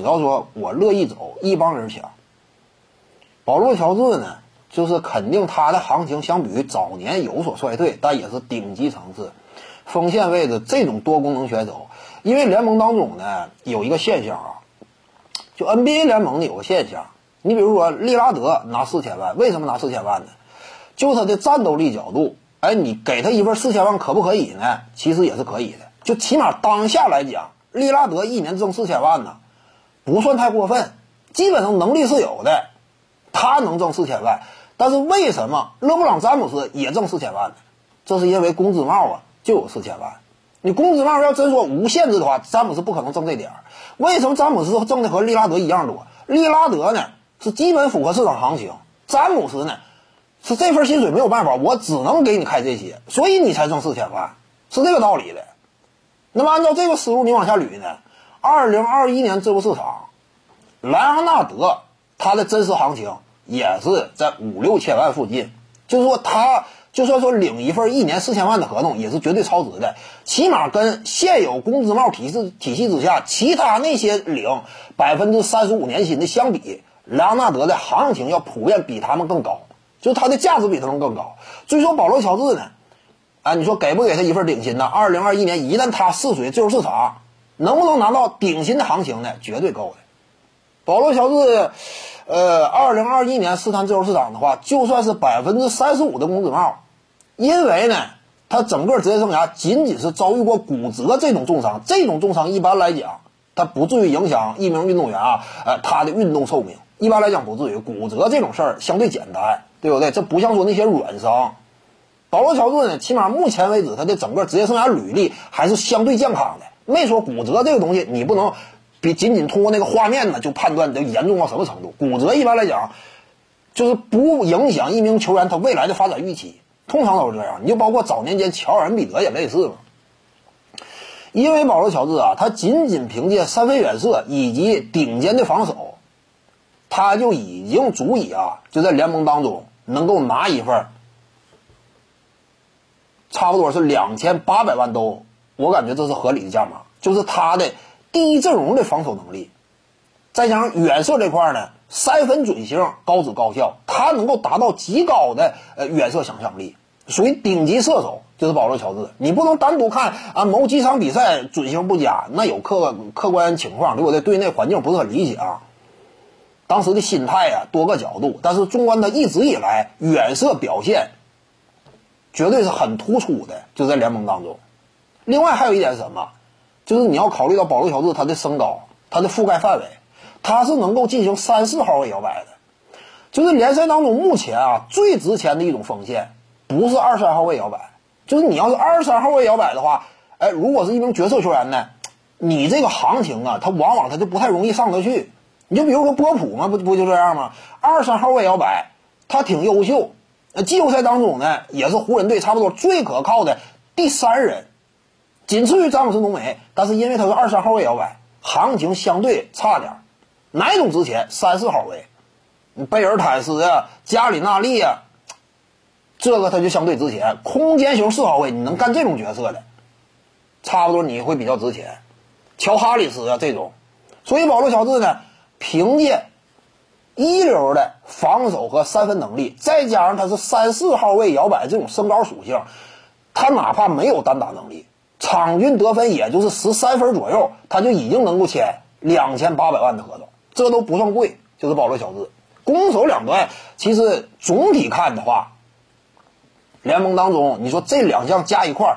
只要说我乐意走，一帮人抢。保罗乔治呢，就是肯定他的行情相比于早年有所衰退，但也是顶级层次，锋线位置这种多功能选手。因为联盟当中呢有一个现象啊，就 NBA 联盟的有个现象，你比如说利拉德拿四千万，为什么拿四千万呢？就他的战斗力角度，哎，你给他一份四千万可不可以呢？其实也是可以的，就起码当下来讲，利拉德一年挣四千万呢，不算太过分，基本上能力是有的。他能挣四千万，但是为什么勒布朗詹姆斯也挣四千万呢？这是因为工资帽啊就有四千万。你工资帽要真说无限制的话，詹姆斯不可能挣这点儿。为什么詹姆斯挣的和利拉德一样多？利拉德呢是基本符合市场行情，詹姆斯呢是这份薪水没有办法，我只能给你开这些，所以你才挣四千万，是这个道理的。那么按照这个思路你往下捋呢？二零二一年自由市场，莱昂纳德。他的真实行情也是在五六千万附近，就是说他就算说领一份一年四千万的合同，也是绝对超值的。起码跟现有工资帽体制体系之下其他那些领百分之三十五年薪的相比，莱昂纳德的行情要普遍比他们更高，就他的价值比他们更高。所以说保罗乔治呢，啊，你说给不给他一份顶薪呢？二零二一年一旦他试水自由市场，能不能拿到顶薪的行情呢？绝对够的。保罗乔治。呃，二零二一年试探自由市场的话，就算是百分之三十五的工资帽，因为呢，他整个职业生涯仅仅是遭遇过骨折这种重伤，这种重伤一般来讲，他不至于影响一名运动员啊，呃，他的运动寿命，一般来讲不至于。骨折这种事儿相对简单，对不对？这不像说那些软伤。保罗乔治呢，起码目前为止，他的整个职业生涯履历还是相对健康的，没说骨折这个东西，你不能。比仅仅通过那个画面呢，就判断这严重到什么程度？骨折一般来讲，就是不影响一名球员他未来的发展预期，通常都是这样。你就包括早年间乔尔恩比德也类似嘛。因为保罗乔治啊，他仅仅凭借三分远射以及顶尖的防守，他就已经足以啊，就在联盟当中能够拿一份差不多是两千八百万都，我感觉这是合理的价码，就是他的。第一阵容的防守能力，再加上远射这块呢，三分准星高质高效，他能够达到极高的呃远射想象力，属于顶级射手，就是保罗乔治。你不能单独看啊某几场比赛准星不佳，那有客客观情况，对不对？对内环境不是很理想，当时的心态啊，多个角度。但是纵观他一直以来远射表现，绝对是很突出的，就在联盟当中。另外还有一点是什么？就是你要考虑到保罗乔治他的身高，他的覆盖范围，他是能够进行三四号位摇摆的。就是联赛当中目前啊最值钱的一种锋线，不是二三号位摇摆，就是你要是二三号位摇摆的话，哎，如果是一名角色球员呢，你这个行情啊，他往往他就不太容易上得去。你就比如说波普嘛，不不就这样吗？二三号位摇摆，他挺优秀，那，季后赛当中呢，也是湖人队差不多最可靠的第三人。仅次于詹姆斯浓眉，但是因为他是二三号位摇摆，行情相对差点哪种值钱？三四号位，贝尔坦斯呀、加里纳利呀，这个他就相对值钱。空间型四号位，你能干这种角色的，差不多你会比较值钱。乔哈里斯啊这种，所以保罗乔治呢，凭借一流的防守和三分能力，再加上他是三四号位摇摆这种身高属性，他哪怕没有单打能力。场均得分也就是十三分左右，他就已经能够签两千八百万的合同，这都不算贵。就是保罗乔治，攻守两端，其实总体看的话，联盟当中你说这两项加一块儿，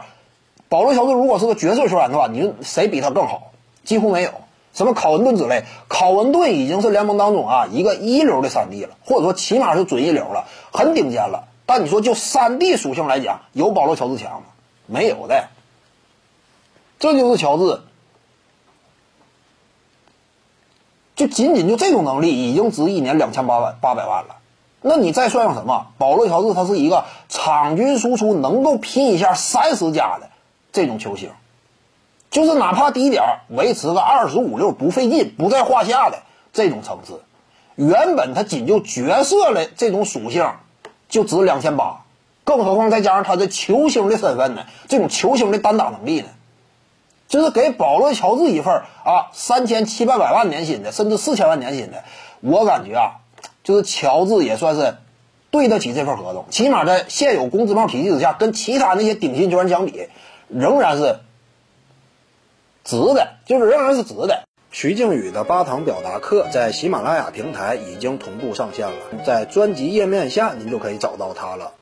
保罗乔治如果是个角色球员的话，你说谁比他更好？几乎没有。什么考文顿之类，考文顿已经是联盟当中啊一个一流的三 D 了，或者说起码是准一流了，很顶尖了。但你说就三 D 属性来讲，有保罗乔治强吗？没有的。这就是乔治，就仅仅就这种能力，已经值一年两千八百八百万了。那你再算上什么？保罗乔治他是一个场均输出能够拼一下三十加的这种球星，就是哪怕低点维持个二十五六不费劲，不在话下的这种层次。原本他仅就角色的这种属性就值两千八，更何况再加上他的球星的身份呢？这种球星的单打能力呢？就是给保罗·乔治一份啊三千七八百万年薪的，甚至四千万年薪的，我感觉啊，就是乔治也算是对得起这份合同。起码在现有工资帽体系之下，跟其他那些顶薪球员相比，仍然是值的，就是仍然是值的。徐静宇的八堂表达课在喜马拉雅平台已经同步上线了，在专辑页面下您就可以找到它了。